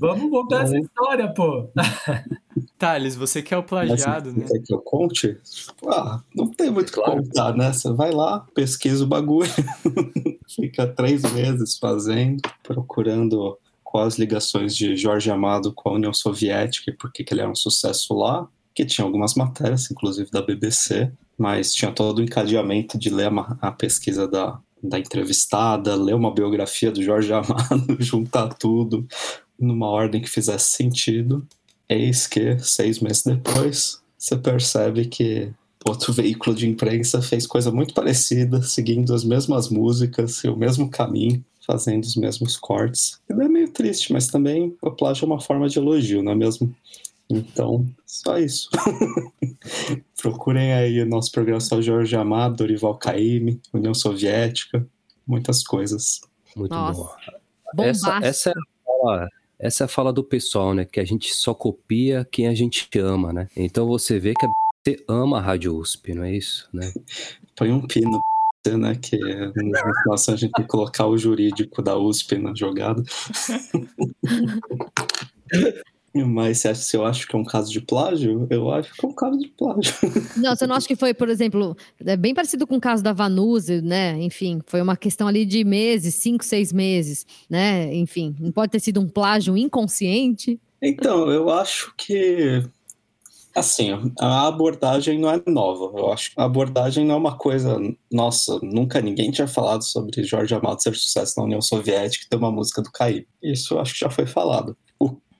Vamos contar essa história, pô.
Thales, você que é o plagiado,
Mas,
né?
Quer que eu conte? Ah, não tem muito o que contar, né? Você vai lá, pesquisa o bagulho, fica três meses fazendo, procurando quais ligações de Jorge Amado com a União Soviética e por que ele era um sucesso lá, que tinha algumas matérias, inclusive da BBC, mas tinha todo o encadeamento de ler a, pesquisa da, da entrevistada, ler uma biografia do Jorge Amado, juntar tudo numa ordem que fizesse sentido. Eis que, seis meses depois, você percebe que outro veículo de imprensa fez coisa muito parecida, seguindo as mesmas músicas e o mesmo caminho, fazendo os mesmos cortes. E é meio triste, mas também o plágio é uma forma de elogio, não é mesmo? Então, só isso. Procurem aí o nosso programa Só Jorge Amado, Dorival Caymmi, União Soviética, muitas coisas.
Muito
Nossa.
bom. Essa, essa, é a fala, essa é a fala do pessoal, né? Que a gente só copia quem a gente ama, né? Então você vê que a você ama a Rádio USP, não é isso? Né?
Põe um pino, né? Que nossa, a gente tem que colocar o jurídico da USP na jogada. Mas você acha, se eu acho que é um caso de plágio, eu acho que é um caso de plágio.
Não, você não acha que foi, por exemplo, é bem parecido com o caso da Vanusa, né? Enfim, foi uma questão ali de meses, cinco, seis meses, né? Enfim, não pode ter sido um plágio inconsciente.
Então, eu acho que. Assim, a abordagem não é nova. Eu acho que a abordagem não é uma coisa. Nossa, nunca ninguém tinha falado sobre Jorge Amado ser sucesso na União Soviética e ter uma música do Caí. Isso eu acho que já foi falado.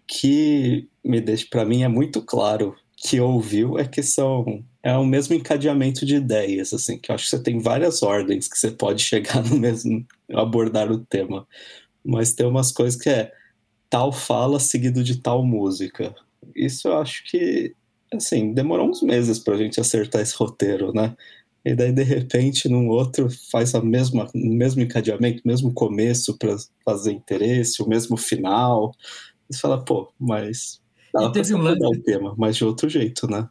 Que me deixa, para mim, é muito claro que ouviu é que são. É o mesmo encadeamento de ideias, assim, que eu acho que você tem várias ordens que você pode chegar no mesmo. abordar o tema. Mas tem umas coisas que é tal fala seguido de tal música. Isso eu acho que, assim, demorou uns meses pra gente acertar esse roteiro, né? E daí, de repente, num outro faz a mesma, o mesmo encadeamento, o mesmo começo pra fazer interesse, o mesmo final. Você fala, pô, mas
E
pra
teve um lance-
o tema, mas de outro jeito, né?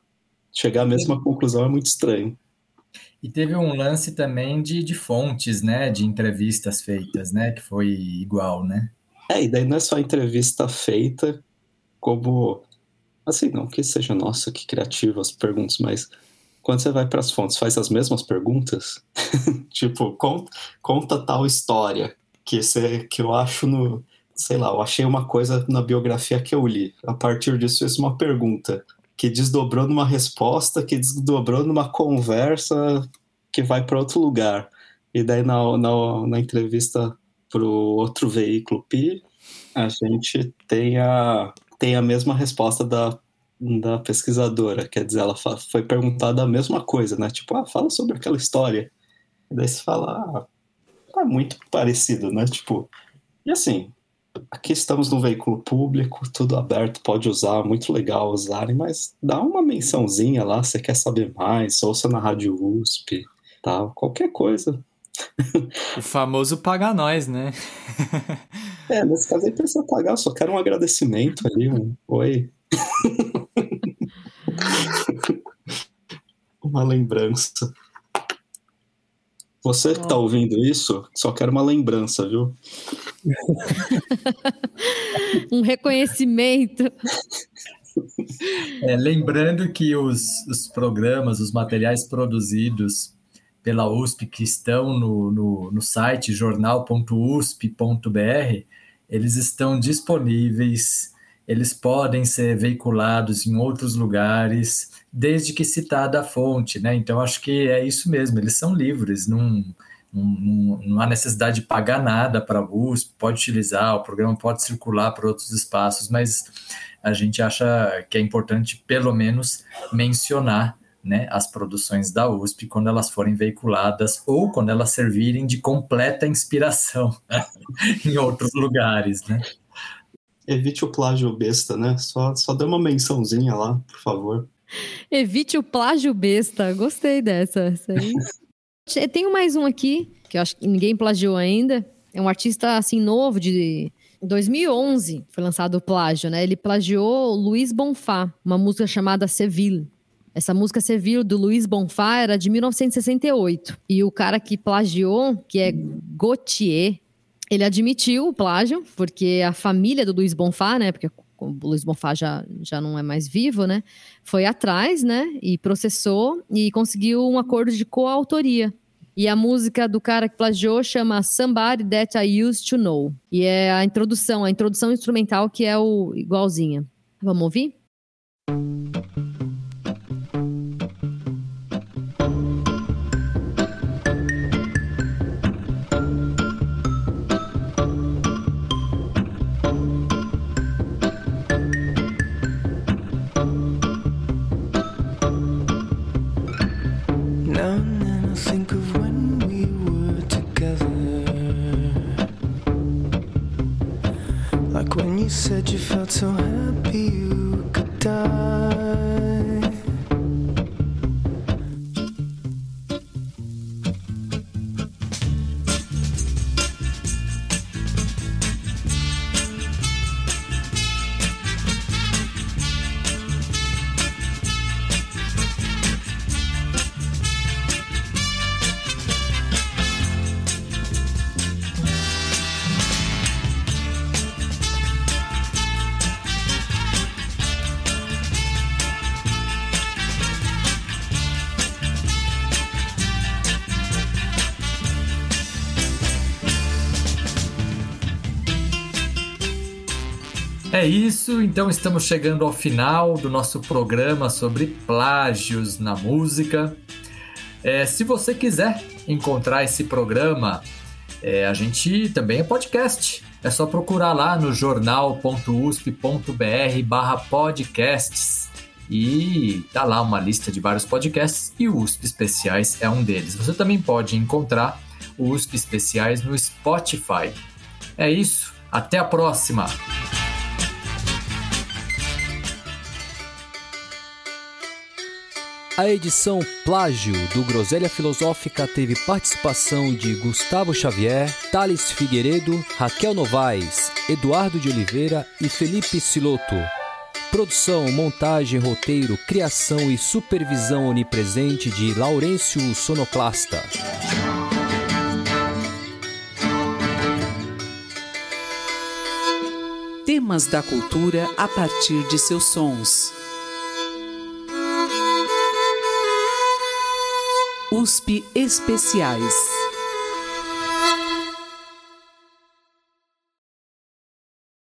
Chegar à mesma conclusão é muito estranho.
E teve um lance também de, de fontes, né? De entrevistas feitas, né? Que foi igual, né?
É, e daí não é só entrevista feita como. Assim, não que seja, nossa, que criativo as perguntas, mas quando você vai para as fontes, faz as mesmas perguntas? tipo, conta, conta tal história que, você, que eu acho no. Sei lá, eu achei uma coisa na biografia que eu li. A partir disso, fiz uma pergunta que desdobrou numa resposta, que desdobrou numa conversa que vai para outro lugar. E daí na, na, na entrevista para o outro veículo Pi, a gente tem a, tem a mesma resposta da, da pesquisadora. Quer dizer, ela foi perguntada a mesma coisa, né? Tipo, ah, fala sobre aquela história. E daí você fala, ah, é muito parecido, né? Tipo, e assim, aqui estamos num veículo público, tudo aberto, pode usar, muito legal usarem, mas dá uma mençãozinha lá, você quer saber mais, ouça na Rádio USP, tal, qualquer coisa.
O famoso paga nós, né?
É, nesse caso aí precisa pagar, eu só quero um agradecimento ali, um oi. uma lembrança. Você que tá ouvindo isso, só quero uma lembrança, viu?
Um reconhecimento.
É, lembrando que os, os programas, os materiais produzidos pela USP que estão no, no, no site jornal.usp.br, eles estão disponíveis eles podem ser veiculados em outros lugares, desde que citada a fonte, né? Então acho que é isso mesmo, eles são livres, não, não, não há necessidade de pagar nada para a USP, pode utilizar, o programa pode circular para outros espaços, mas a gente acha que é importante, pelo menos, mencionar né, as produções da USP quando elas forem veiculadas ou quando elas servirem de completa inspiração em outros lugares, né?
Evite o plágio besta, né? Só, só dê uma mençãozinha lá, por favor.
Evite o plágio besta. Gostei dessa. Tenho mais um aqui, que eu acho que ninguém plagiou ainda. É um artista, assim, novo, de 2011. Foi lançado o plágio, né? Ele plagiou Luiz Bonfá, uma música chamada Seville. Essa música Seville, do Luiz Bonfá, era de 1968. E o cara que plagiou, que é Gautier, ele admitiu o plágio, porque a família do Luiz Bonfá, né? Porque o Luiz Bonfá já, já não é mais vivo, né? Foi atrás, né? E processou e conseguiu um acordo de coautoria. E a música do cara que plagiou chama Somebody That I Used to Know. E é a introdução, a introdução instrumental que é o igualzinha. Vamos ouvir?
Now you said you felt so happy you could die.
É isso, então estamos chegando ao final do nosso programa sobre plágios na música. É, se você quiser encontrar esse programa, é, a gente também é podcast. É só procurar lá no jornal.usp.br barra podcasts e tá lá uma lista de vários podcasts e o USP Especiais é um deles. Você também pode encontrar o USP Especiais no Spotify. É isso, até a próxima!
A edição Plágio do Groselha Filosófica teve participação de Gustavo Xavier, Thales Figueiredo, Raquel Novaes, Eduardo de Oliveira e Felipe Siloto. Produção, montagem, roteiro, criação e supervisão onipresente de Laurêncio Sonoclasta.
Temas da cultura a partir de seus sons. USP Especiais.